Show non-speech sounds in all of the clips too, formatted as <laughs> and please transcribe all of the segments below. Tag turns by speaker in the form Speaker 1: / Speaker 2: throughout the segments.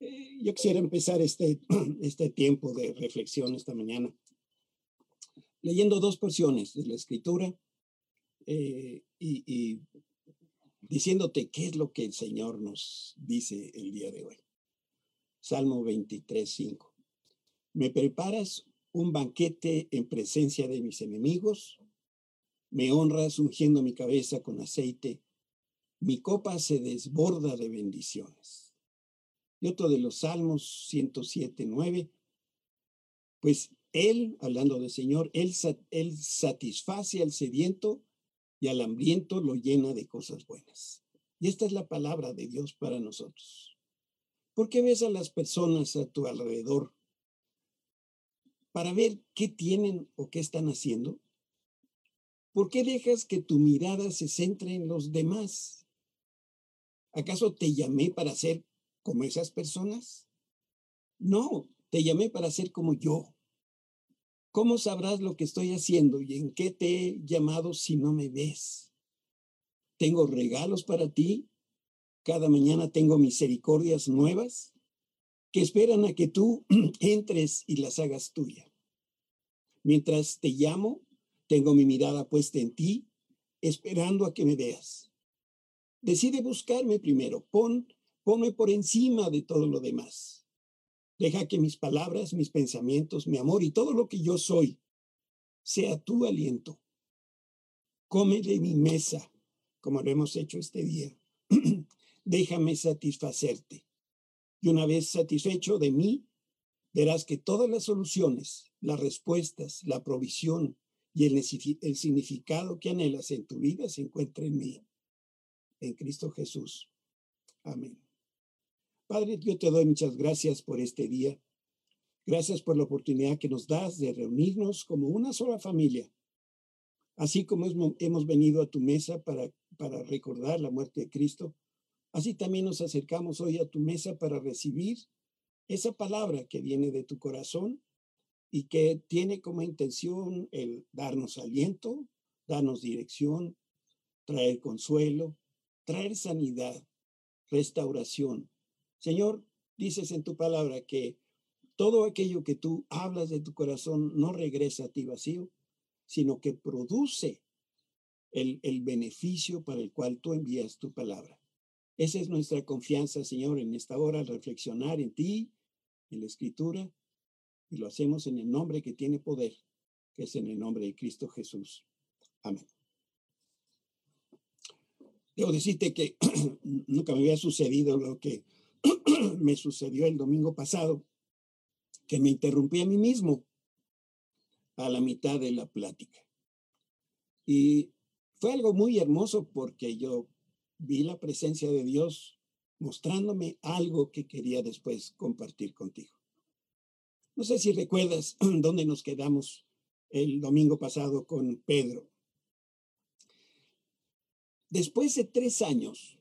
Speaker 1: Eh, yo quisiera empezar este, <clears throat> este tiempo de reflexión esta mañana leyendo dos porciones de la escritura eh, y, y diciéndote qué es lo que el Señor nos dice el día de hoy. Salmo 23, 5. Me preparas un banquete en presencia de mis enemigos, me honras ungiendo mi cabeza con aceite, mi copa se desborda de bendiciones. Y otro de los Salmos 107, 9, pues Él, hablando del Señor, él, él satisface al sediento y al hambriento lo llena de cosas buenas. Y esta es la palabra de Dios para nosotros. ¿Por qué ves a las personas a tu alrededor para ver qué tienen o qué están haciendo? ¿Por qué dejas que tu mirada se centre en los demás? ¿Acaso te llamé para ser como esas personas? No, te llamé para ser como yo. ¿Cómo sabrás lo que estoy haciendo y en qué te he llamado si no me ves? Tengo regalos para ti. Cada mañana tengo misericordias nuevas que esperan a que tú <clears throat> entres y las hagas tuya. Mientras te llamo, tengo mi mirada puesta en ti, esperando a que me veas. Decide buscarme primero, pon, ponme por encima de todo lo demás. Deja que mis palabras, mis pensamientos, mi amor y todo lo que yo soy sea tu aliento. Come de mi mesa, como lo hemos hecho este día. <clears throat> Déjame satisfacerte. Y una vez satisfecho de mí, verás que todas las soluciones, las respuestas, la provisión, y el, significado que anhelas en tu vida se encuentra en mí, en Cristo Jesús. Amén. Padre, yo te doy muchas gracias por este día. Gracias por la oportunidad que nos das de reunirnos como una sola familia. Así como hemos venido a tu mesa para, para recordar la muerte de Cristo, así también nos acercamos hoy a tu mesa para recibir esa palabra que viene de tu corazón y que tiene como intención el darnos aliento, darnos dirección, traer consuelo, traer sanidad, restauración. Señor, dices en tu palabra que todo aquello que tú hablas de tu corazón no regresa a ti vacío, sino que produce el, el beneficio para el cual tú envías tu palabra. Esa es nuestra confianza, Señor, en esta hora, al reflexionar en ti, en la escritura, y lo hacemos en el nombre que tiene poder, que es en el nombre de Cristo Jesús. Amén. Debo decirte que <clears throat> nunca me había sucedido lo que <clears throat> me sucedió el domingo pasado, que me interrumpí a mí mismo a la mitad de la plática. Y fue algo muy hermoso porque yo vi la presencia de Dios mostrándome algo que quería después compartir contigo. No sé si recuerdas <clears throat> dónde nos quedamos el domingo pasado con Pedro. Después de tres años,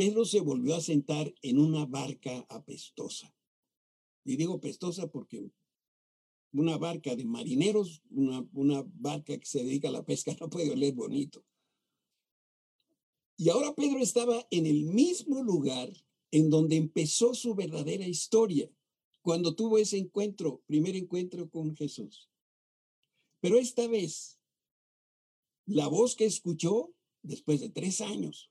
Speaker 1: Pedro se volvió a sentar en una barca apestosa. Y digo apestosa porque una barca de marineros, una, una barca que se dedica a la pesca, <laughs> no puede oler bonito. Y ahora Pedro estaba en el mismo lugar en donde empezó su verdadera historia cuando tuvo ese encuentro, primer encuentro con Jesús. Pero esta vez, la voz que escuchó después de tres años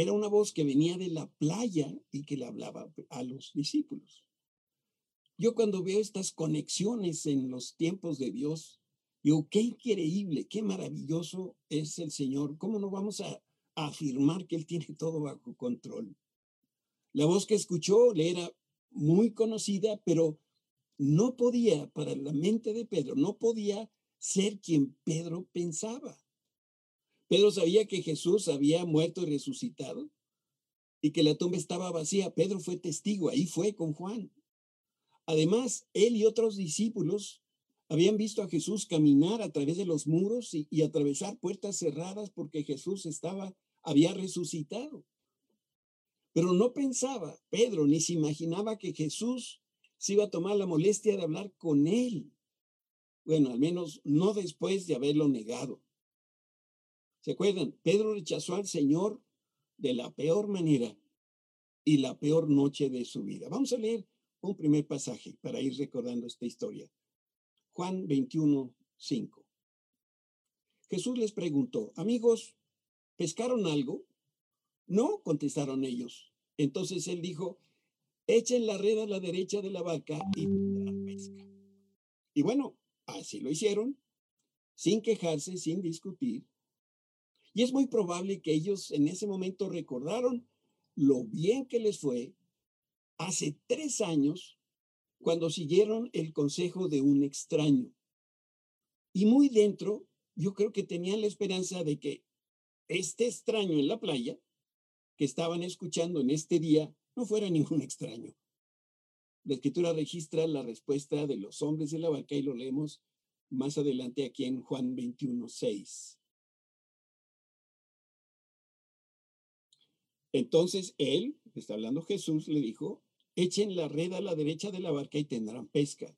Speaker 1: era una voz que venía de la playa y que le hablaba a los discípulos. Yo cuando veo estas conexiones en los tiempos de Dios, digo, qué increíble, qué maravilloso es el Señor. ¿Cómo no vamos a, afirmar que Él tiene todo bajo control? La voz que escuchó le era muy conocida, pero no podía, para la mente de Pedro, no podía ser quien Pedro pensaba. Pedro sabía que Jesús había muerto y resucitado y que la tumba estaba vacía. Pedro fue testigo, ahí fue con Juan. Además, él y otros discípulos habían visto a Jesús caminar a través de los muros y, y atravesar puertas cerradas porque Jesús estaba, había resucitado. Pero no pensaba, Pedro, ni se imaginaba que Jesús se iba a tomar la molestia de hablar con él. Bueno, al menos no después de haberlo negado. ¿Se acuerdan? Pedro rechazó al Señor de la peor manera y la peor noche de su vida. Vamos a leer un primer pasaje para ir recordando esta historia. Juan 21, 5. Jesús les preguntó, amigos, ¿pescaron algo? No, contestaron ellos. Entonces él dijo, echen la red a la derecha de la barca y tendrán pesca. Y bueno, así lo hicieron, sin quejarse, sin discutir. Y es muy probable que ellos en ese momento recordaron lo bien que les fue hace tres años cuando siguieron el consejo de un extraño. Y muy dentro, yo creo que tenían la esperanza de que este extraño en la playa, que estaban escuchando en este día, no fuera ningún <laughs> extraño. La escritura registra la respuesta de los hombres de la barca y lo leemos más adelante aquí en Juan 21, 6. Entonces él, está hablando Jesús, le dijo, echen la red a la derecha de la barca y tendrán pesca.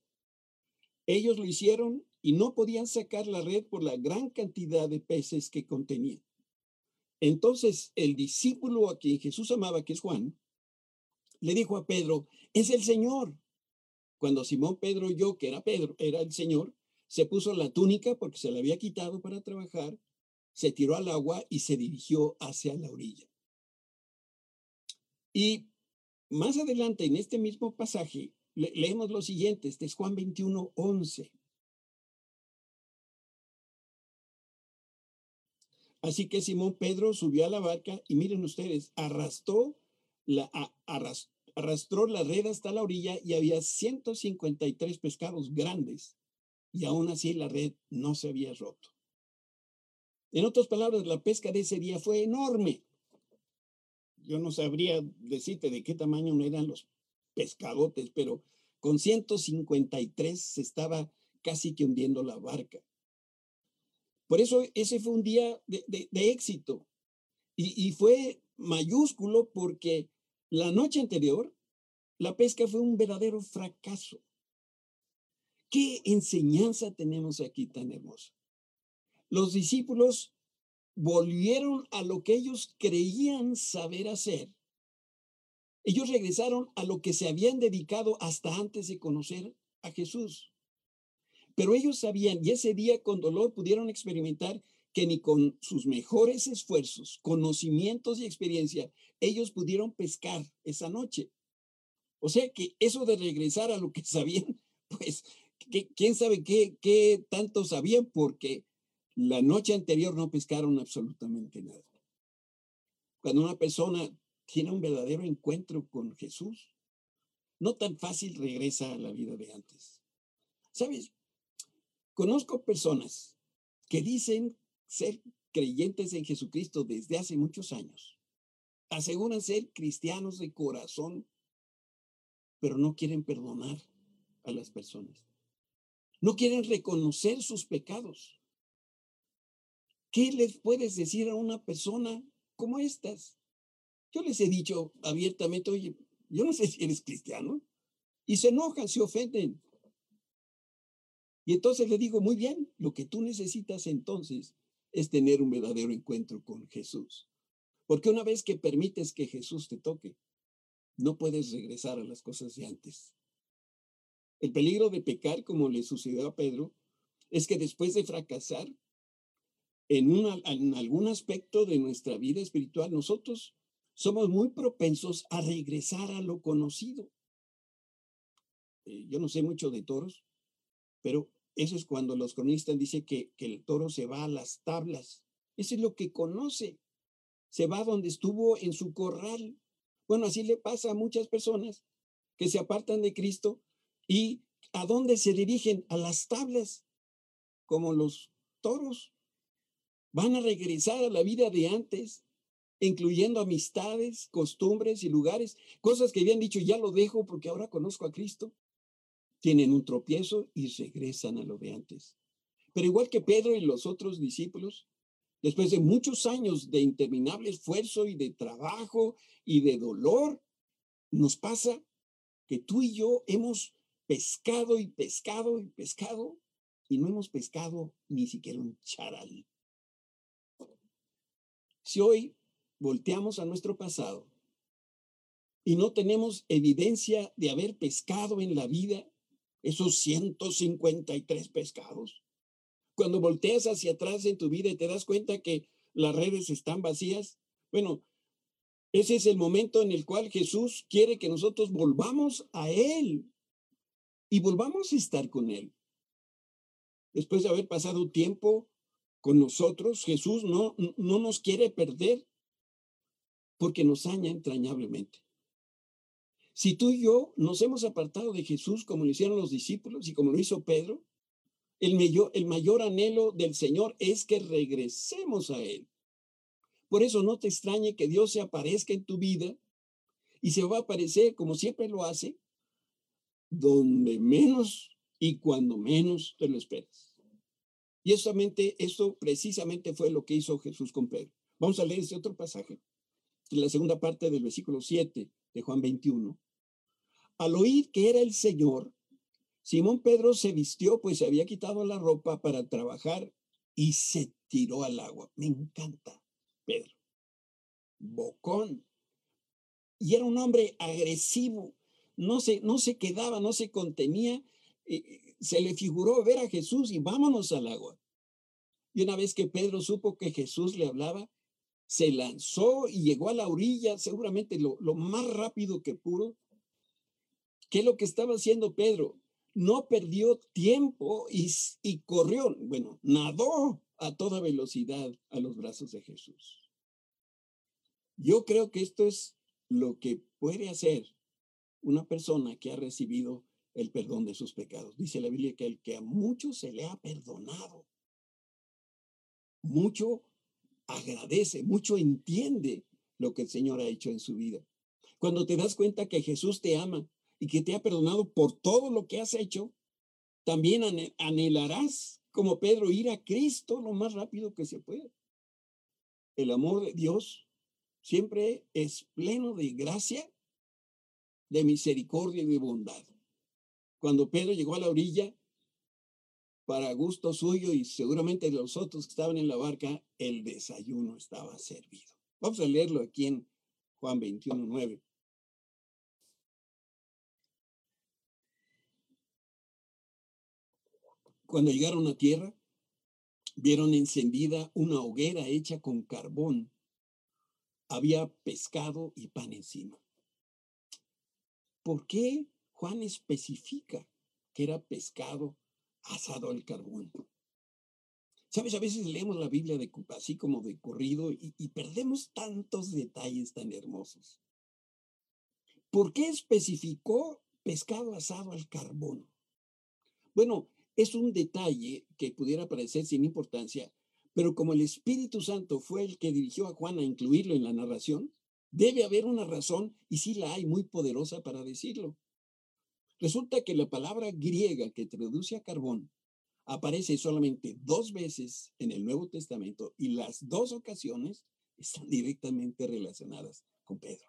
Speaker 1: Ellos lo hicieron y no podían sacar la red por la gran cantidad de peces que contenía. Entonces el discípulo a quien Jesús amaba, que es Juan, le dijo a Pedro, es el Señor. Cuando Simón Pedro oyó que era Pedro, era el Señor, se puso la túnica porque se la había quitado para trabajar, se tiró al agua y se dirigió hacia la orilla. Y más adelante, en este mismo pasaje, leemos lo siguiente, este es Juan 21, 11. Así que Simón Pedro subió a la barca y miren ustedes, arrastró la, arrastró la red hasta la orilla y había 153 pescados grandes y aún así la red no se había roto. En otras palabras, la pesca de ese día fue enorme. Yo no sabría decirte de qué tamaño eran los pescadotes, pero con 153 se estaba casi que hundiendo la barca. Por eso ese fue un día de, éxito y, y fue mayúsculo porque la noche anterior la pesca fue un verdadero fracaso. ¿Qué enseñanza tenemos aquí tan hermosa? Los discípulos volvieron a lo que ellos creían saber hacer. Ellos regresaron a lo que se habían dedicado hasta antes de conocer a Jesús. Pero ellos sabían, y ese día con dolor pudieron experimentar que ni con sus mejores esfuerzos, conocimientos y experiencia, ellos pudieron pescar esa noche. O sea que eso de regresar a lo que <laughs> sabían, pues, quién sabe qué, qué tanto sabían, porque la noche anterior no pescaron absolutamente nada. Cuando una persona tiene un verdadero encuentro con Jesús, no tan fácil regresa a la vida de antes. ¿Sabes? Conozco personas que dicen ser creyentes en Jesucristo desde hace muchos años. Aseguran ser cristianos de corazón, pero no quieren perdonar a las personas. No quieren reconocer sus pecados. ¿Qué les puedes decir a una persona como estas? Yo les he dicho abiertamente, oye, yo no sé si eres cristiano. Y se enojan, se ofenden. Y entonces le digo, muy bien, lo que tú necesitas entonces es tener un verdadero encuentro con Jesús. Porque una vez que permites que Jesús te toque, no puedes regresar a las cosas de antes. El peligro de pecar, como le sucedió a Pedro, es que después de fracasar, en, en algún aspecto de nuestra vida espiritual, nosotros somos muy propensos a regresar a lo conocido. Eh, yo no sé mucho de toros, pero eso es cuando los cronistas dicen que, que el toro se va a las tablas. Eso es lo que conoce. Se va donde estuvo en su corral. Bueno, así le pasa a muchas personas que se apartan de Cristo y a dónde se dirigen? A las tablas, como los toros van a regresar a la vida de antes, incluyendo amistades, costumbres y lugares, cosas que habían dicho, ya lo dejo porque ahora conozco a Cristo. Tienen un tropiezo y regresan a lo de antes. Pero igual que Pedro y los otros discípulos, después de muchos años de interminable esfuerzo y de trabajo y de dolor, nos pasa que tú y yo hemos pescado y pescado y pescado y no hemos pescado ni siquiera un charal. Si hoy volteamos a nuestro pasado y no tenemos evidencia de haber pescado en la vida esos 153 pescados. Cuando volteas hacia atrás en tu vida y te das cuenta que las redes están vacías, bueno, ese es el momento en el cual Jesús quiere que nosotros volvamos a Él y volvamos a estar con Él. Después de haber pasado tiempo con nosotros, Jesús no, no nos quiere perder porque nos aña entrañablemente. Si tú y yo nos hemos apartado de Jesús como lo hicieron los discípulos y como lo hizo Pedro, el mayor, el mayor anhelo del Señor es que regresemos a Él. Por eso no te extrañe que Dios se aparezca en tu vida y se va a aparecer como siempre lo hace, donde menos y cuando menos te lo esperas. Y eso, eso precisamente fue lo que hizo Jesús con Pedro. Vamos a leer este otro pasaje, la segunda parte del versículo 7 de Juan 21. Al oír que era el Señor, Simón Pedro se vistió, pues se había quitado la ropa para trabajar y se tiró al agua. Me encanta. Pedro. Bocón. Y era un hombre agresivo. No se, no se quedaba, no se contenía. Eh, se le figuró ver a Jesús y vámonos al agua. Y una vez que Pedro supo que Jesús le hablaba, se lanzó y llegó a la orilla, seguramente lo, lo más rápido que pudo. ¿Qué es lo que estaba haciendo Pedro? No perdió tiempo y, y corrió, bueno, nadó a toda velocidad a los brazos de Jesús. Yo creo que esto es lo que puede hacer una persona que ha recibido el perdón de sus pecados. Dice la Biblia que el que a mucho se le ha perdonado, mucho agradece, mucho entiende lo que el Señor ha hecho en su vida. Cuando te das cuenta que Jesús te ama y que te ha perdonado por todo lo que has hecho, también anhelarás, como Pedro, ir a Cristo lo más rápido que se pueda. El amor de Dios siempre es pleno de gracia, de misericordia y de bondad. Cuando Pedro llegó a la orilla, para gusto suyo y seguramente los otros que estaban en la barca, el desayuno estaba servido. Vamos a leerlo aquí en Juan 21, 9. Cuando llegaron a tierra, vieron encendida una hoguera hecha con carbón había pescado y pan encima. ¿Por qué Juan especifica que era pescado asado al carbón? Sabes, a veces leemos la Biblia de, así como de corrido y, y perdemos tantos detalles tan hermosos. ¿Por qué especificó pescado asado al carbón? Bueno, es un detalle que pudiera parecer sin importancia, pero como el Espíritu Santo fue el que dirigió a Juan a incluirlo en la narración, debe haber una razón, y sí la hay muy poderosa para decirlo. Resulta que la palabra griega que traduce a carbón aparece solamente dos veces en el Nuevo Testamento y las dos ocasiones están directamente relacionadas con Pedro.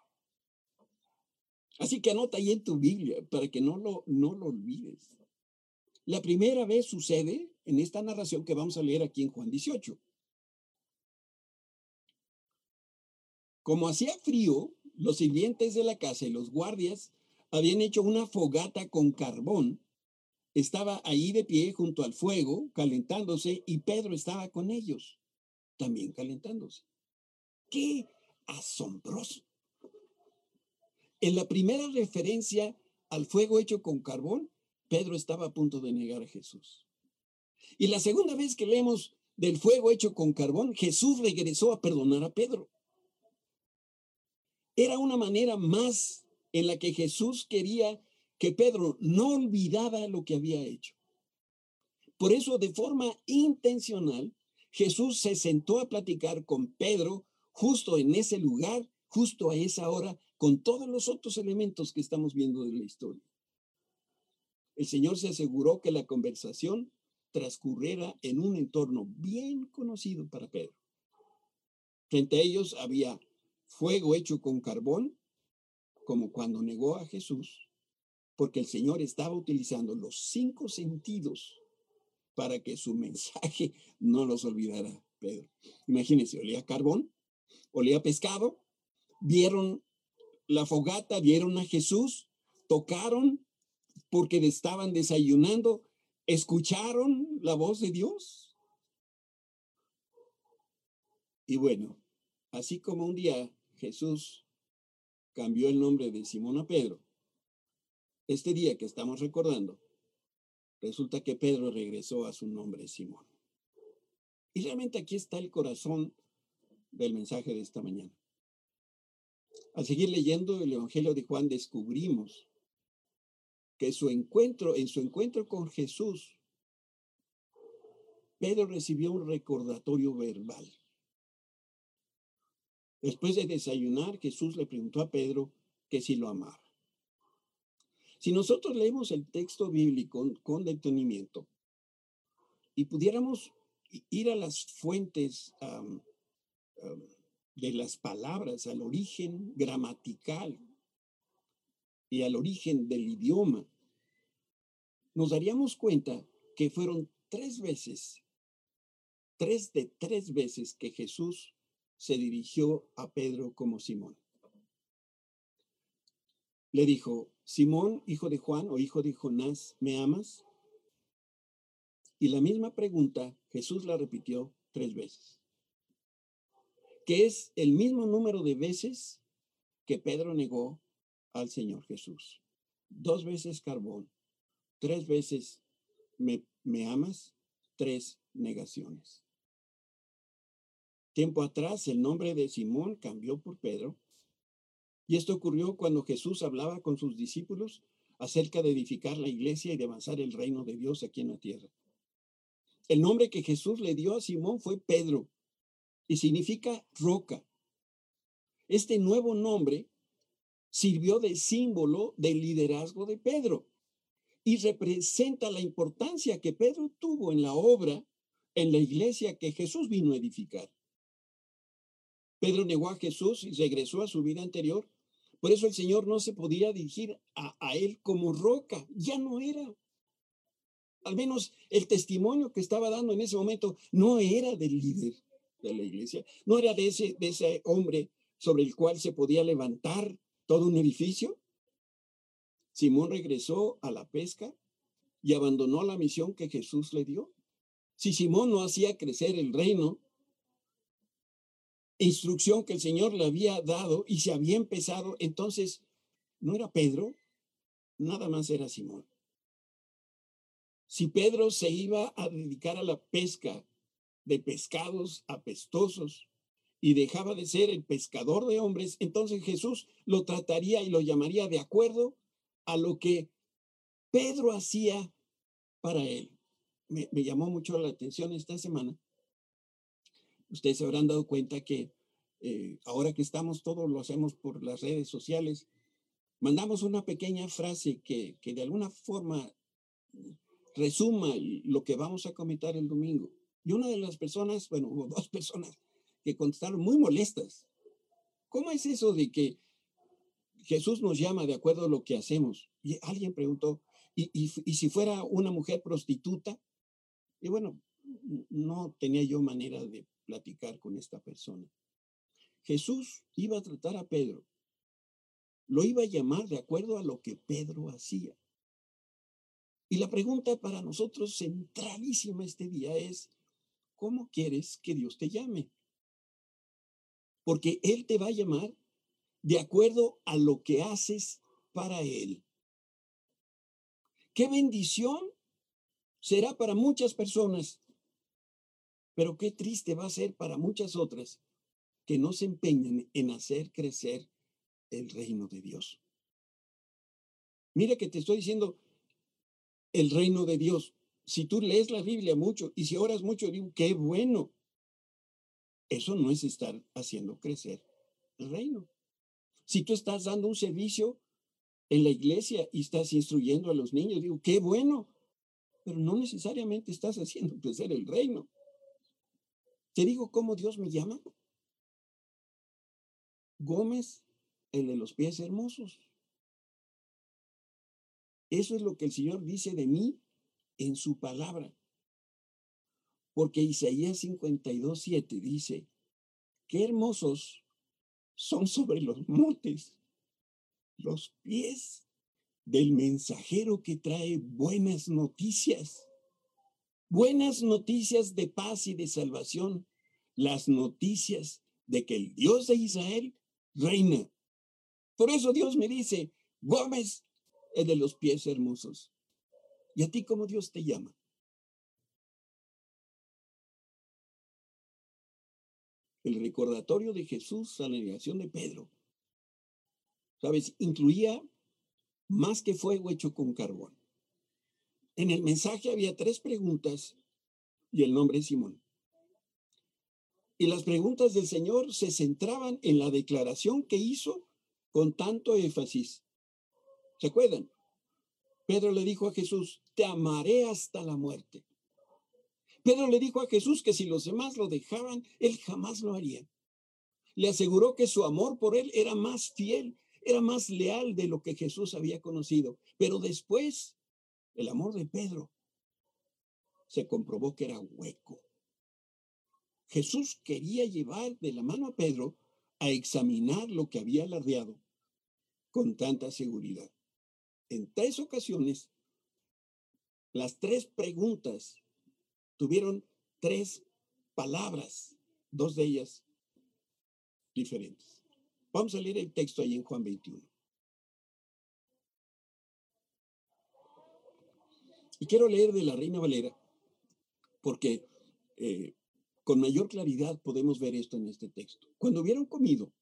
Speaker 1: Así que anota ahí en tu Biblia para que no lo, no lo olvides. La primera vez sucede en esta narración que vamos a leer aquí en Juan 18. Como hacía frío, los sirvientes de la casa y los guardias habían hecho una fogata con carbón. Estaba ahí de pie junto al fuego, calentándose, y Pedro estaba con ellos, también calentándose. ¡Qué asombroso! En la primera referencia al fuego hecho con carbón, Pedro estaba a punto de negar a Jesús. Y la segunda vez que leemos del fuego hecho con carbón, Jesús regresó a perdonar a Pedro. Era una manera más en la que Jesús quería que Pedro no olvidara lo que había hecho. Por eso, de forma intencional, Jesús se sentó a platicar con Pedro justo en ese lugar, justo a esa hora, con todos los otros elementos que estamos viendo de la historia. El Señor se aseguró que la conversación transcurriera en un entorno bien conocido para Pedro. Frente a ellos había fuego hecho con carbón, como cuando negó a Jesús, porque el Señor estaba utilizando los cinco sentidos para que su <laughs> mensaje no los olvidara Pedro. Imagínense, olía carbón, olía pescado, vieron la fogata, vieron a Jesús, tocaron porque estaban desayunando, escucharon la voz de Dios. Y bueno, así como un día Jesús cambió el nombre de Simón a Pedro, este día que estamos recordando, resulta que Pedro regresó a su nombre Simón. Y realmente aquí está el corazón del mensaje de esta mañana. Al seguir leyendo el Evangelio de Juan descubrimos que su encuentro, en su encuentro con Jesús, Pedro recibió un recordatorio verbal. Después de desayunar, Jesús le preguntó a Pedro que si lo amaba. Si nosotros leemos el texto bíblico con, detenimiento y pudiéramos ir a las fuentes de las palabras, al origen gramatical y al origen del idioma, nos daríamos cuenta que fueron tres veces, tres de tres veces que Jesús se dirigió a Pedro como Simón. Le dijo, Simón, hijo de Juan o hijo de Jonás, ¿me amas? Y la misma pregunta Jesús la repitió tres veces, que es el mismo número de veces que Pedro negó al Señor Jesús. Dos veces carbón, tres veces me, me amas, tres negaciones. Tiempo atrás el nombre de Simón cambió por Pedro y esto ocurrió cuando Jesús hablaba con sus discípulos acerca de edificar la iglesia y de avanzar el reino de Dios aquí en la tierra. El nombre que Jesús le dio a Simón fue Pedro y significa roca. Este nuevo nombre sirvió de símbolo del liderazgo de Pedro y representa la importancia que Pedro tuvo en la obra, en la iglesia que Jesús vino a edificar. Pedro negó a Jesús y regresó a su vida anterior. Por eso el Señor no se podía dirigir a, él como roca, ya no era. Al menos el testimonio que estaba dando en ese momento no era del líder de la iglesia, no era de ese, de ese hombre sobre el cual se podía levantar todo un edificio. Simón regresó a la pesca y abandonó la misión que Jesús le dio. Si Simón no hacía crecer el reino, instrucción que el Señor le había dado y se había empezado, entonces no era Pedro, nada más era Simón. Si Pedro se iba a dedicar a la pesca de pescados apestosos y dejaba de ser el pescador de hombres, entonces Jesús lo trataría y lo llamaría de acuerdo a lo que Pedro hacía para él. Me, me llamó mucho la atención esta semana Ustedes se habrán dado cuenta que eh, ahora que estamos todos lo hacemos por las redes sociales, mandamos una pequeña frase que, que de alguna forma resuma lo que vamos a comentar el domingo. Y una de las personas, bueno, hubo dos <laughs> personas que contestaron muy molestas. ¿Cómo es eso de que Jesús nos llama de acuerdo a lo que hacemos? Y alguien preguntó, ¿y, y, y si fuera una mujer prostituta? Y bueno, no tenía yo manera de platicar con esta persona. Jesús iba a tratar a Pedro. Lo iba a llamar de acuerdo a lo que Pedro hacía. Y la pregunta para nosotros centralísima este día es, ¿cómo quieres que Dios te llame? Porque Él te va a llamar de acuerdo a lo que haces para Él. Qué bendición será para muchas personas pero qué triste va a ser para muchas otras que no se empeñan en hacer crecer el reino de Dios. Mira que te estoy diciendo el reino de Dios. Si tú lees la Biblia mucho y si oras mucho, digo, qué bueno. Eso no es estar haciendo crecer el reino. Si tú estás dando un servicio en la iglesia y estás instruyendo a los niños, digo, qué bueno. Pero no necesariamente estás haciendo crecer el reino. ¿Te digo cómo Dios me llama? Gómez, el de los pies hermosos. Eso es lo que el Señor dice de mí en su palabra. Porque Isaías 52, 7 dice, qué hermosos son sobre los montes los pies del mensajero que trae buenas noticias. Buenas noticias de paz y de salvación. Las noticias de que el Dios de Israel reina. Por eso Dios me dice, Gómez es de los pies hermosos. ¿Y a ti cómo Dios te llama? El recordatorio de Jesús a la negación de Pedro, ¿sabes? Incluía más que fuego hecho con carbón. En el mensaje había tres preguntas y el nombre es Simón. Y las preguntas del Señor se centraban en la declaración que hizo con tanto énfasis. ¿Se acuerdan? Pedro le dijo a Jesús, te amaré hasta la muerte. Pedro le dijo a Jesús que si los demás lo dejaban, él jamás lo haría. Le aseguró que su amor por él era más fiel, era más leal de lo que Jesús había conocido. Pero después, el amor de Pedro se comprobó que era hueco. Jesús quería llevar de la mano a Pedro a examinar lo que había alardeado con tanta seguridad. En tres ocasiones, las tres preguntas tuvieron tres palabras, dos de ellas diferentes. Vamos a leer el texto ahí en Juan 21. Y quiero leer de la Reina Valera, porque eh, con mayor claridad podemos ver esto en este texto. Cuando hubieron comido,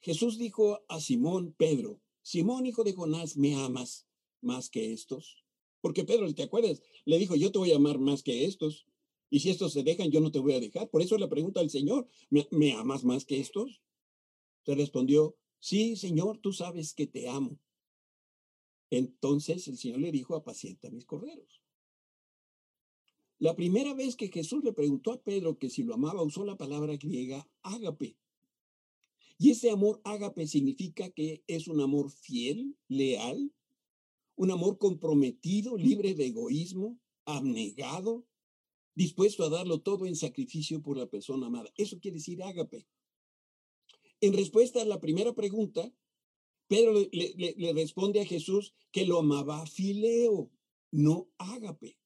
Speaker 1: Jesús dijo a Simón Pedro, Simón hijo de Jonás, ¿me amas más que estos? Porque Pedro, ¿te acuerdas? Le dijo, yo te voy a amar más que estos. Y si estos se dejan, yo no te voy a dejar. Por eso le pregunta al Señor, ¿me, ¿me amas más que estos? Se respondió, sí, Señor, tú sabes que te amo. Entonces el Señor le dijo, apacienta mis corderos. La primera vez que Jesús le preguntó a Pedro que si lo amaba, usó la palabra griega ágape. Y ese amor ágape significa que es un amor fiel, leal, un amor comprometido, libre de egoísmo, abnegado, dispuesto a darlo todo en sacrificio por la persona amada. Eso quiere decir ágape. En respuesta a la primera pregunta, Pedro le, le responde a Jesús que lo amaba fileo, no ágape.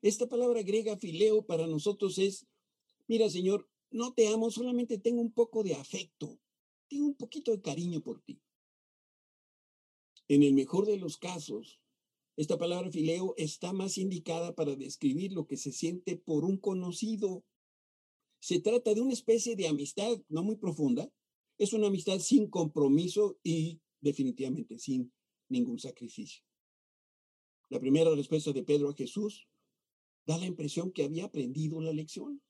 Speaker 1: Esta palabra griega fileo para nosotros es, mira Señor, no te amo, solamente tengo un poco de afecto, tengo un poquito de cariño por ti. En el mejor de los casos, esta palabra fileo está más indicada para describir lo que se siente por un conocido. Se trata de una especie de amistad no muy profunda, es una amistad sin compromiso y definitivamente sin ningún sacrificio. La primera respuesta de Pedro a Jesús da la impresión que había aprendido la lección.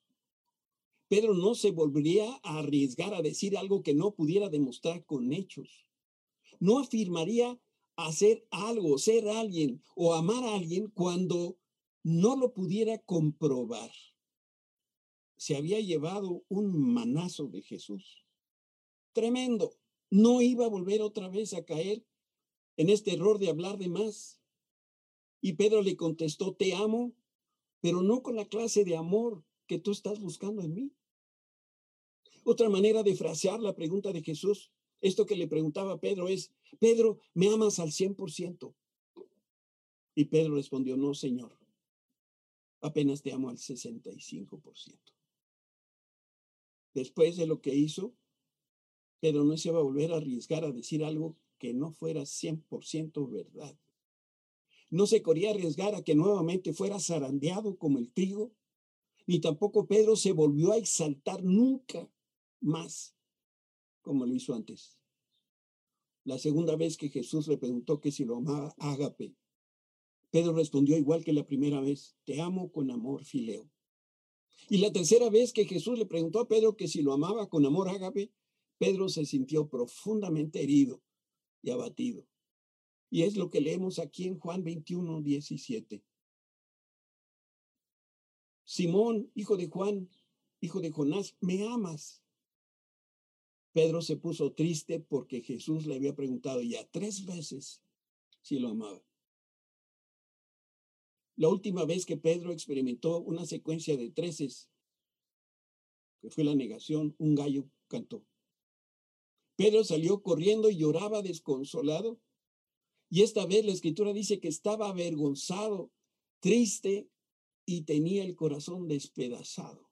Speaker 1: Pedro no se volvería a arriesgar a decir algo que no pudiera demostrar con hechos. No afirmaría hacer algo, ser alguien o amar a alguien cuando no lo pudiera comprobar. Se había llevado un manazo de Jesús. Tremendo. No iba a volver otra vez a caer en este error de hablar de más. Y Pedro le contestó, te amo pero no con la clase de amor que tú estás buscando en mí. Otra manera de frasear la pregunta de Jesús, esto que le preguntaba Pedro es, Pedro, ¿me amas al 100%? Y Pedro respondió, no, Señor, apenas te amo al 65%. Después de lo que hizo, Pedro no se iba a volver a arriesgar a decir algo que no fuera 100% verdad. No se quería arriesgar a que nuevamente fuera zarandeado como el trigo, ni tampoco Pedro se volvió a exaltar nunca más como lo hizo antes. La segunda vez que Jesús le preguntó que si lo amaba, ágape. Pedro respondió igual que la primera vez, te amo con amor fileo. Y la tercera vez que Jesús le preguntó a Pedro que si lo amaba con amor ágape, Pedro se sintió profundamente herido y abatido. Y es lo que leemos aquí en Juan 21, 17. Simón, hijo de Juan, hijo de Jonás, ¿me amas? Pedro se puso triste porque Jesús le había preguntado ya tres veces si lo amaba. La última vez que Pedro experimentó una secuencia de treces, que fue la negación, un gallo cantó. Pedro salió corriendo y lloraba desconsolado. Y esta vez la escritura dice que estaba avergonzado, triste y tenía el corazón despedazado.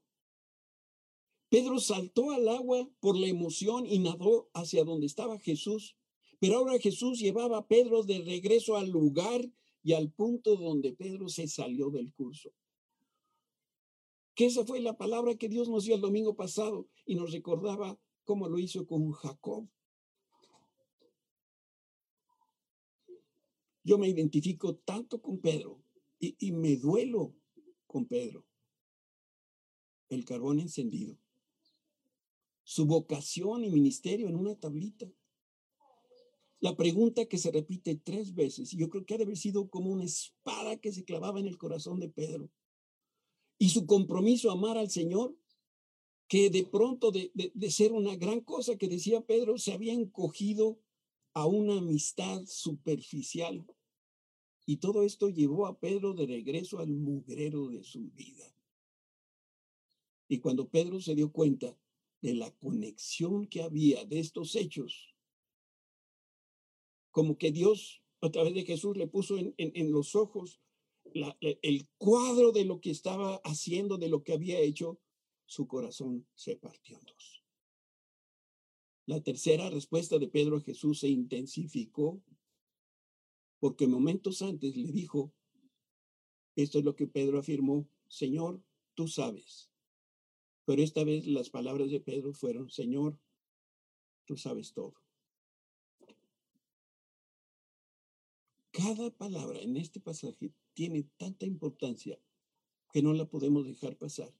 Speaker 1: Pedro saltó al agua por la emoción y nadó hacia donde estaba Jesús. Pero ahora Jesús llevaba a Pedro de regreso al lugar y al punto donde Pedro se salió del curso. Que esa fue la palabra que Dios nos dio el domingo pasado y nos recordaba cómo lo hizo con Jacob. Yo me identifico tanto con Pedro y, y me duelo con Pedro. El carbón encendido. Su vocación y ministerio en una tablita. La pregunta que se repite tres veces, y yo creo que ha de haber sido como una espada que se clavaba en el corazón de Pedro. Y su compromiso a amar al Señor, que de pronto de, de ser una gran cosa que decía Pedro, se había encogido a una amistad superficial. Y todo esto llevó a Pedro de regreso al mugrero de su vida. Y cuando Pedro se dio cuenta de la conexión que había de estos hechos, como que Dios a través de Jesús le puso en, en, los ojos el cuadro de lo que estaba haciendo, de lo que había hecho, su corazón se partió en dos. La tercera respuesta de Pedro a Jesús se intensificó porque momentos antes le dijo, esto es lo que Pedro afirmó, Señor, tú sabes. Pero esta vez las palabras de Pedro fueron, Señor, tú sabes todo. Cada palabra en este pasaje tiene tanta importancia que no la podemos dejar pasar.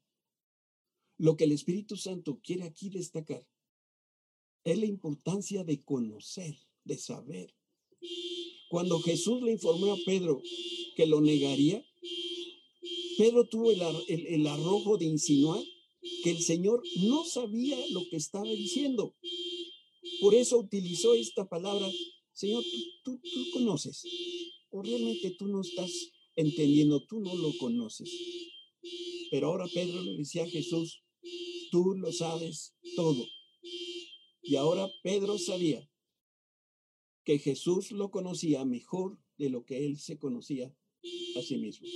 Speaker 1: Lo que el Espíritu Santo quiere aquí destacar es la importancia de conocer, de saber. Cuando Jesús le informó a Pedro que lo negaría, Pedro tuvo el, arrojo de insinuar que el Señor no sabía lo que estaba diciendo. Por eso utilizó esta palabra, Señor, tú, tú, conoces, o realmente tú no estás entendiendo, tú no lo conoces. Pero ahora Pedro le decía a Jesús, tú lo sabes todo. Y ahora Pedro sabía que Jesús lo conocía mejor de lo que él se conocía a sí mismo.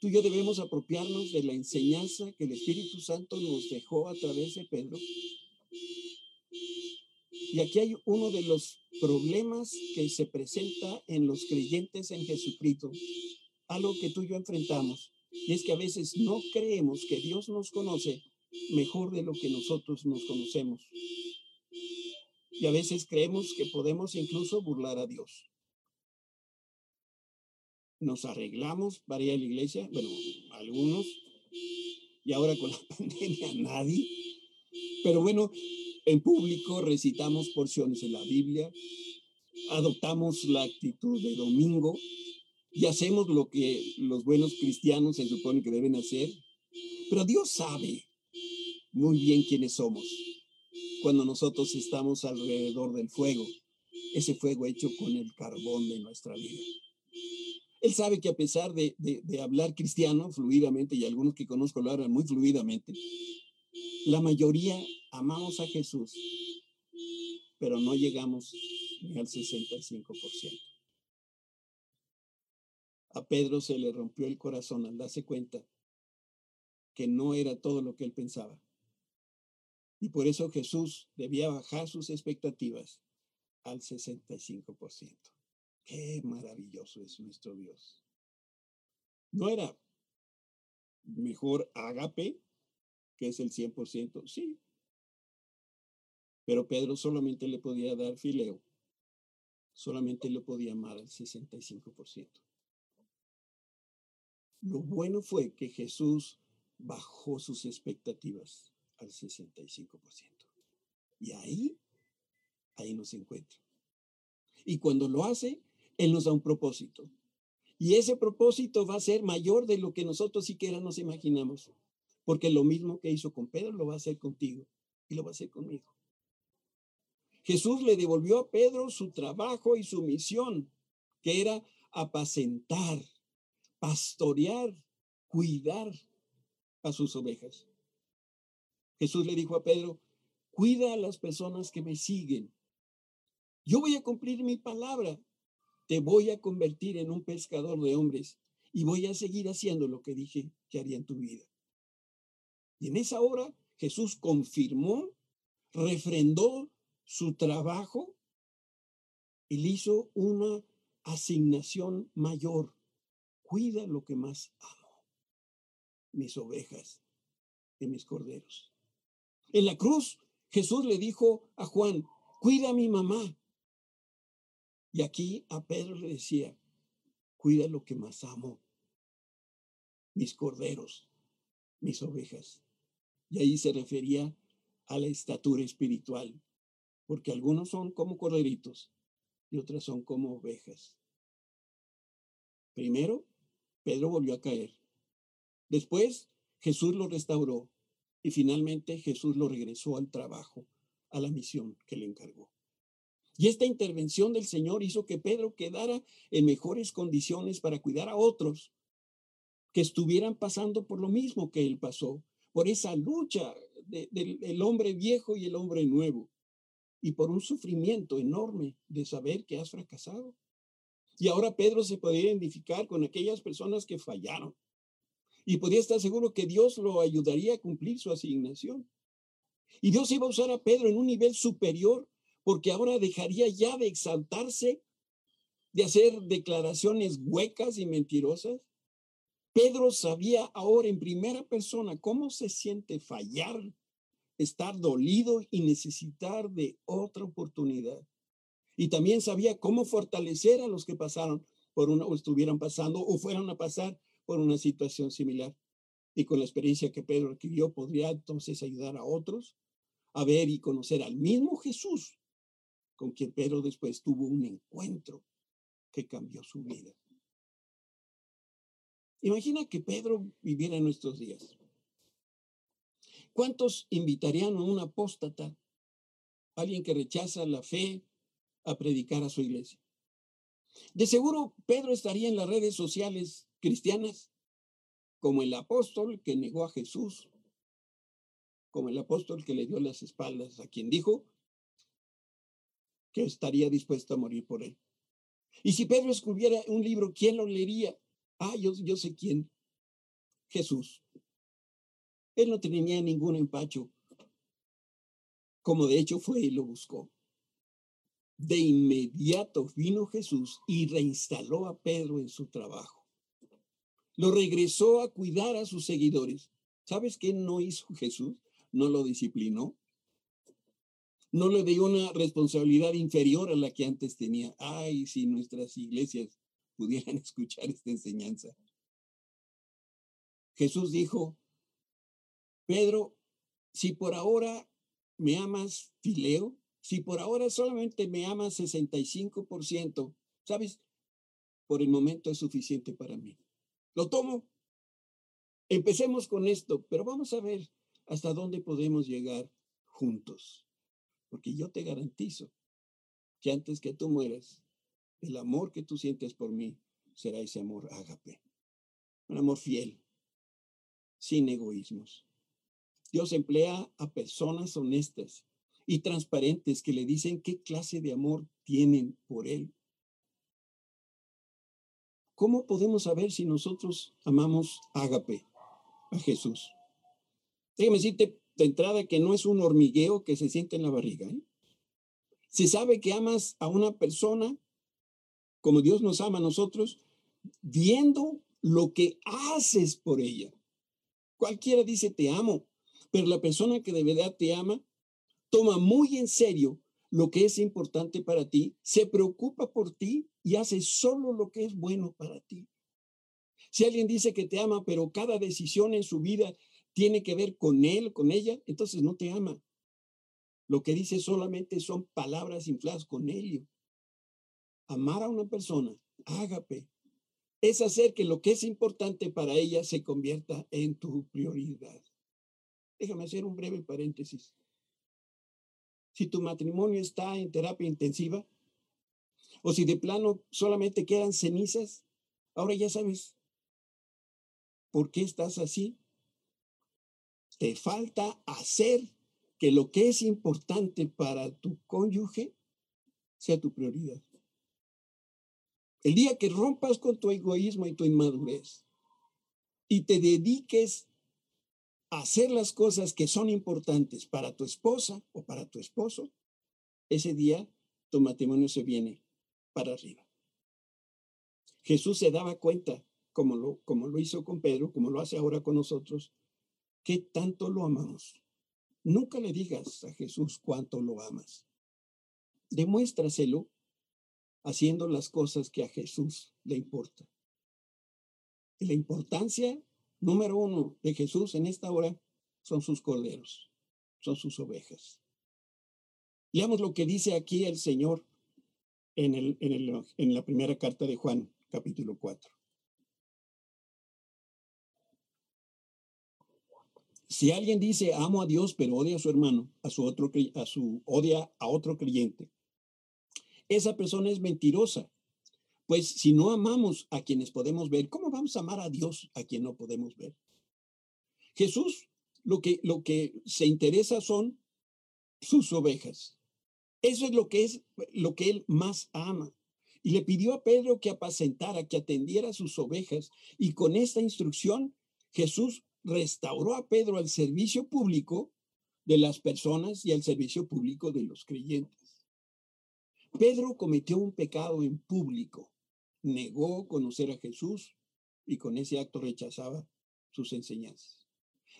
Speaker 1: Tú y yo debemos apropiarnos de la enseñanza que el Espíritu Santo nos dejó a través de Pedro. Y aquí hay uno de los problemas que se presenta en los creyentes en Jesucristo, algo que tú y yo enfrentamos, y es que a veces no creemos que Dios nos conoce mejor de lo que nosotros nos conocemos. Y a veces creemos que podemos incluso burlar a Dios. Nos arreglamos para ir a la iglesia, bueno, algunos, y ahora con la <laughs> pandemia nadie. Pero bueno, en público recitamos porciones de la Biblia, adoptamos la actitud de domingo y hacemos lo que los buenos cristianos se supone que deben hacer. Pero Dios sabe muy bien quiénes somos cuando nosotros estamos alrededor del fuego, ese fuego hecho con el carbón de nuestra vida. Él sabe que a pesar de, hablar cristiano fluidamente, y algunos que conozco lo hablan muy fluidamente, la mayoría amamos a Jesús, pero no llegamos ni al 65%. A Pedro se le rompió el corazón al darse cuenta que no era todo lo que él pensaba. Y por eso Jesús debía bajar sus expectativas al 65%. Qué maravilloso es nuestro Dios. No era mejor ágape, que es el 100%, sí. Pero Pedro solamente le podía dar fileo, solamente le podía amar al 65%. Lo bueno fue que Jesús bajó sus expectativas al 65%. Y ahí, ahí nos encuentra. Y cuando lo hace, Él nos da un propósito. Y ese propósito va a ser mayor de lo que nosotros siquiera nos imaginamos. Porque lo mismo que hizo con Pedro lo va a hacer contigo y lo va a hacer conmigo. Jesús le devolvió a Pedro su trabajo y su misión, que era apacentar, pastorear, cuidar a sus ovejas. Jesús le dijo a Pedro, cuida a las personas que me siguen. Yo voy a cumplir mi palabra. Te voy a convertir en un pescador de hombres y voy a seguir haciendo lo que dije que haría en tu vida. Y en esa hora Jesús confirmó, refrendó su trabajo y le hizo una asignación mayor. Cuida lo que más amo, mis ovejas y mis corderos. En la cruz, Jesús le dijo a Juan, cuida a mi mamá. Y aquí a Pedro le decía, cuida lo que más amo, mis corderos, mis ovejas. Y ahí se refería a la estatura espiritual, porque algunos son como corderitos y otras son como ovejas. Primero, Pedro volvió a caer. Después, Jesús lo restauró y finalmente Jesús lo regresó al trabajo, a la misión que le encargó. Y esta intervención del Señor hizo que Pedro quedara en mejores condiciones para cuidar a otros que estuvieran pasando por lo mismo que él pasó, por esa lucha del hombre viejo y el hombre nuevo, y por un sufrimiento enorme de saber que has fracasado. Y ahora Pedro se podía identificar con aquellas personas que fallaron. Y podía estar seguro que Dios lo ayudaría a cumplir su asignación. Y Dios iba a usar a Pedro en un nivel superior, porque ahora dejaría ya de exaltarse, de hacer declaraciones huecas y mentirosas. Pedro sabía ahora en primera persona cómo se siente fallar, estar dolido y necesitar de otra oportunidad. Y también sabía cómo fortalecer a los que pasaron por una o estuvieran pasando o fueran a pasar por una situación similar. Y con la experiencia que Pedro adquirió, podría entonces ayudar a otros a ver y conocer al mismo Jesús con quien Pedro después tuvo un encuentro que cambió su vida. Imagina que Pedro viviera en nuestros días. ¿Cuántos invitarían a un apóstata, alguien que rechaza la fe, a predicar a su iglesia. De seguro, Pedro estaría en las redes sociales cristianas como el apóstol que negó a Jesús, como el apóstol que le dio las espaldas a quien dijo que estaría dispuesto a morir por él. Y si Pedro escribiera un libro, ¿quién lo leería? Ah, yo, yo sé quién. Jesús. Él no tenía ningún empacho, como de hecho fue y lo buscó. De inmediato vino Jesús y reinstaló a Pedro en su trabajo. Lo regresó a cuidar a sus seguidores. ¿Sabes qué no hizo Jesús? No lo disciplinó. No le dio una responsabilidad inferior a la que antes tenía. Ay, si nuestras iglesias pudieran <laughs> escuchar esta enseñanza. Jesús dijo, Pedro, si por ahora me amas, Fileo, si por ahora solamente me ama 65%, ¿sabes? Por el momento es suficiente para mí. Lo tomo. Empecemos con esto, pero vamos a ver hasta dónde podemos llegar juntos. Porque yo te garantizo que antes que tú mueras, el amor que tú sientes por mí será ese amor ágape. Un amor fiel, sin egoísmos. Dios emplea a personas honestas y transparentes que le dicen qué clase de amor tienen por Él. ¿Cómo podemos saber si nosotros amamos ágape a Jesús? Déjame decirte de entrada que no es un hormigueo que se siente en la barriga. ¿eh? Se sabe que amas a una persona como Dios nos ama a nosotros, viendo lo que haces por ella. Cualquiera dice te amo, pero la persona que de verdad te ama toma muy en serio lo que es importante para ti, se preocupa por ti y hace solo lo que es bueno para ti. Si alguien dice que te ama, pero cada decisión en su vida tiene que ver con él, con ella, entonces no te ama. Lo que dice solamente son palabras infladas con helio. Amar a una persona, ágape, es hacer que lo que es importante para ella se convierta en tu prioridad. Déjame hacer un breve paréntesis si tu matrimonio está en terapia intensiva o si de plano solamente quedan cenizas, ahora ya sabes por qué estás así. Te falta hacer que lo que es importante para tu cónyuge sea tu prioridad. El día que rompas con tu egoísmo y tu inmadurez y te dediques hacer las cosas que son importantes para tu esposa o para tu esposo, ese día tu matrimonio se viene para arriba. Jesús se daba cuenta, como lo, como lo hizo con Pedro, como lo hace ahora con nosotros, que tanto lo amamos. Nunca le digas a Jesús cuánto lo amas. Demuéstraselo haciendo las cosas que a Jesús le importa. La importancia número uno de Jesús en esta hora son sus corderos, son sus ovejas. Leamos lo que dice aquí el Señor en, el, en, el, en la primera carta de Juan, capítulo 4. Si alguien dice amo a Dios pero odia a su hermano, a su otro a su odia a otro creyente, esa persona es mentirosa. Pues si no amamos a quienes podemos ver, ¿cómo vamos a amar a Dios a quien no podemos ver? Jesús lo que, lo que se interesa son sus ovejas. Eso es lo que es lo que él más ama. Y le pidió a Pedro que apacentara, que atendiera sus ovejas. Y con esta instrucción, Jesús restauró a Pedro al servicio público de las personas y al servicio público de los creyentes. Pedro cometió un pecado en público, negó conocer a Jesús y con ese acto rechazaba sus enseñanzas.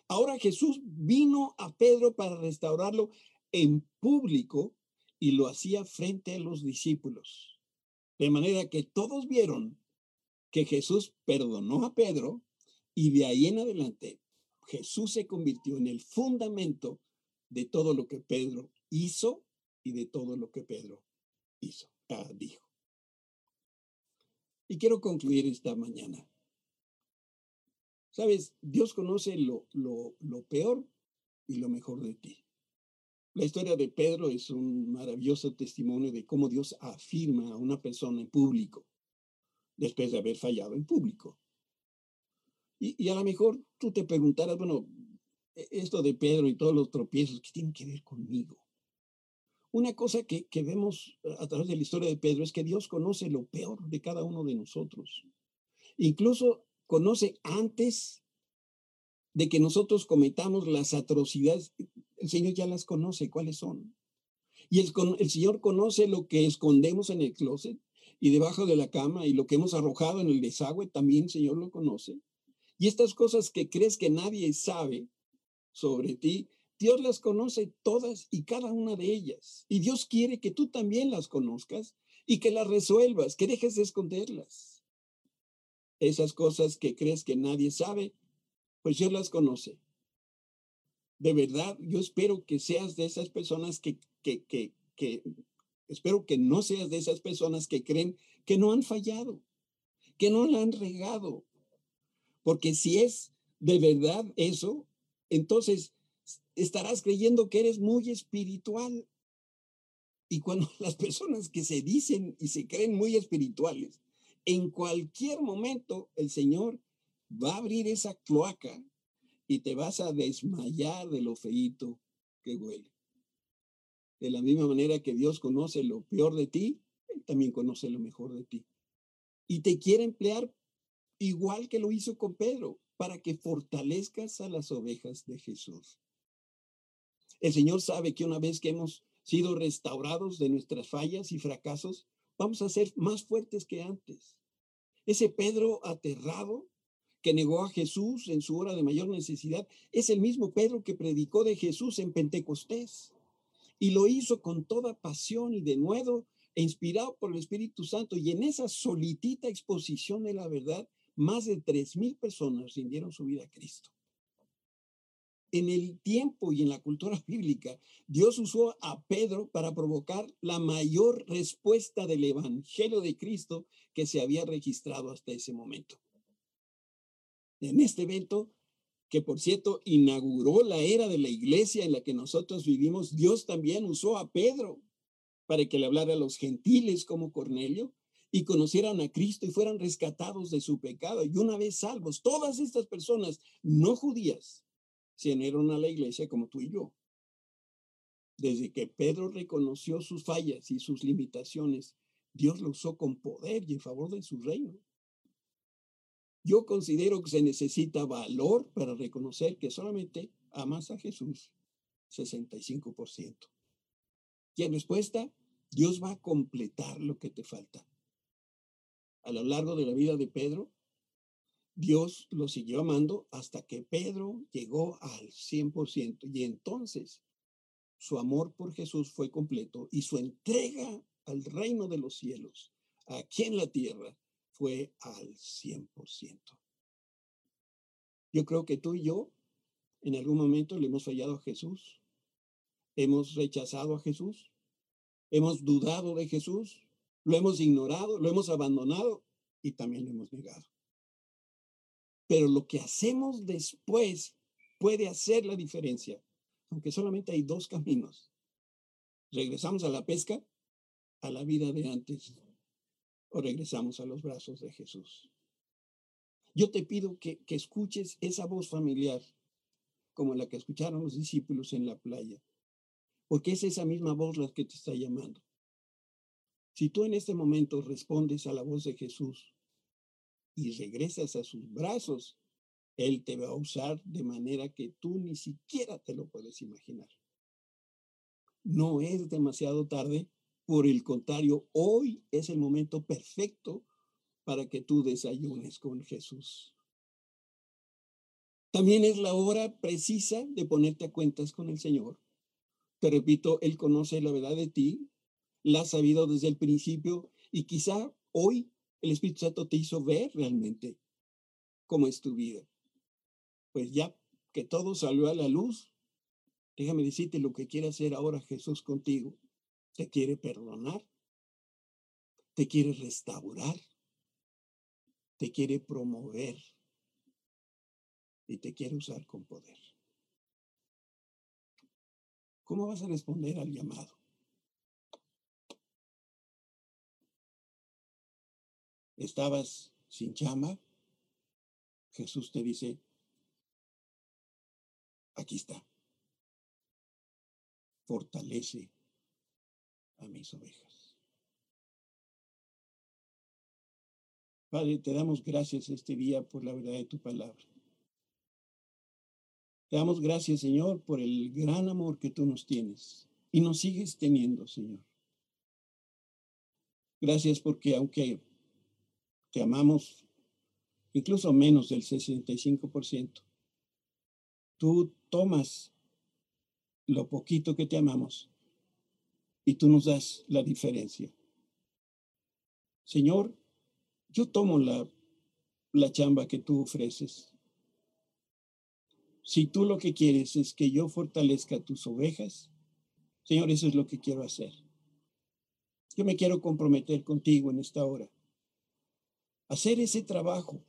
Speaker 1: Ahora Jesús vino a Pedro para restaurarlo en público y lo hacía frente a los discípulos. De manera que todos vieron que Jesús perdonó a Pedro y de ahí en adelante Jesús se convirtió en el fundamento de todo lo que Pedro hizo y de todo lo que Pedro hizo, ah, dijo. Y quiero concluir esta mañana. Sabes, Dios conoce lo, lo, peor y lo mejor de ti. La historia de Pedro es un maravilloso testimonio de cómo Dios afirma a una persona en público después de haber fallado en público. Y, a lo mejor tú te preguntarás, bueno, e, esto de Pedro y todos los tropiezos, ¿qué tienen que ver conmigo? Una cosa que, que vemos a través de la historia de Pedro es que Dios conoce lo peor de cada uno de nosotros. Incluso conoce antes de que nosotros cometamos las atrocidades, el Señor ya las conoce, cuáles son. Y el, el, Señor conoce lo que escondemos en el closet y debajo de la cama y lo que hemos arrojado en el desagüe, también el Señor lo conoce. Y estas cosas que crees que nadie sabe sobre ti, Dios las conoce todas y cada una de ellas. Y Dios quiere que tú también las conozcas y que las resuelvas, que dejes de esconderlas. Esas cosas que crees que nadie sabe, pues Dios las conoce. De verdad, yo espero que seas de esas personas que, que, que, que, espero que no seas de esas personas que creen que no han fallado, que no la han regado, porque si es de verdad eso, entonces estarás creyendo que eres muy espiritual. Y cuando <laughs> las personas que se dicen y se creen muy espirituales, en cualquier momento el Señor va a abrir esa cloaca y te vas a desmayar de lo feito que huele. De la misma manera que Dios conoce lo peor de ti, también conoce lo mejor de ti. Y te quiere emplear igual que lo hizo con Pedro, para que fortalezcas a las ovejas de Jesús. El Señor sabe que una vez que hemos sido restaurados de nuestras fallas y fracasos, vamos a ser más fuertes que antes. Ese Pedro aterrado que negó a Jesús en su hora de mayor necesidad, es el mismo Pedro que predicó de Jesús en Pentecostés. Y lo hizo con toda pasión y de nuevo, e inspirado por el Espíritu Santo. Y en esa solitita exposición de la verdad, más de tres mil personas rindieron su vida a Cristo. En el tiempo y en la cultura <laughs> bíblica, Dios usó a Pedro para provocar la mayor respuesta del Evangelio de Cristo que se había registrado hasta ese momento. En este evento, que por cierto inauguró la era de la iglesia en la que nosotros vivimos, Dios también usó a Pedro para que le hablara a los gentiles como Cornelio y conocieran a Cristo y fueran rescatados de su pecado. Y una vez salvos, todas estas personas no judías se unieron a la iglesia como tú y yo. Desde que Pedro reconoció sus fallas y sus limitaciones, Dios lo usó con poder y en favor de su reino. Yo considero que se necesita valor para reconocer que solamente amas a Jesús 65%. Y en respuesta, Dios va a completar lo que te falta. A lo largo de la vida de Pedro, Dios lo siguió amando hasta que Pedro llegó al 100% y entonces su amor por Jesús fue completo y su entrega al reino de los cielos, aquí en la tierra, fue al 100%. Yo creo que tú y yo en algún momento le hemos fallado a Jesús, hemos rechazado a Jesús, hemos dudado de Jesús, lo hemos ignorado, lo hemos abandonado y también lo hemos negado. Pero lo que hacemos después puede hacer la diferencia, aunque solamente hay dos caminos. Regresamos a la pesca, a la vida de antes, o regresamos a los brazos de Jesús. Yo te pido que, que escuches esa voz familiar, como la que escucharon los discípulos en la playa, porque es esa misma voz la que te está llamando. Si tú en este momento respondes a la voz de Jesús, y regresas a sus brazos, Él te va a usar de manera que tú ni siquiera te lo puedes imaginar. No es demasiado tarde, por el contrario, hoy es el momento perfecto para que tú desayunes con Jesús. También es la hora precisa de ponerte a cuentas con el Señor. Te repito, Él conoce la verdad de ti, la ha sabido desde el principio y quizá hoy el Espíritu Santo te hizo ver realmente cómo es tu vida. Pues ya que todo salió a la luz, déjame decirte lo que quiere hacer ahora Jesús contigo. Te quiere perdonar, te quiere restaurar, te quiere promover y te quiere usar con poder. ¿Cómo vas a responder al llamado? Estabas sin chamba, Jesús te dice, aquí está, fortalece a mis ovejas. Padre, te damos gracias este día por la verdad de tu palabra. Te damos gracias, Señor, por el gran amor que tú nos tienes y nos sigues teniendo, Señor. Gracias porque aunque te amamos incluso menos del 65%. Tú tomas lo poquito que te amamos y tú nos das la diferencia. Señor, yo tomo la, la chamba que tú ofreces. Si tú lo que quieres es que yo fortalezca tus ovejas, Señor, eso es lo que quiero hacer. Yo me quiero comprometer contigo en esta hora hacer ese trabajo,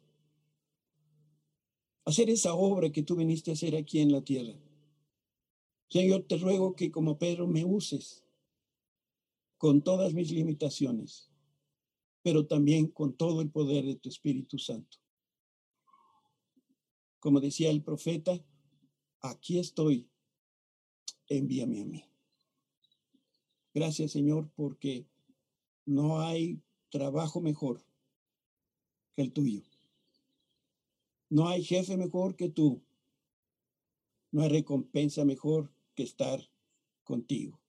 Speaker 1: hacer esa obra que tú viniste a hacer aquí en la tierra. Señor, te ruego que como Pedro me uses con todas mis limitaciones, pero también con todo el poder de tu Espíritu Santo. Como decía el profeta, aquí estoy, envíame a mí. Gracias Señor, porque no hay trabajo mejor el tuyo. No hay jefe mejor que tú. No hay recompensa mejor que estar contigo.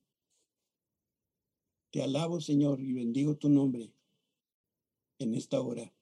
Speaker 1: Te alabo, Señor, y bendigo tu nombre en esta hora.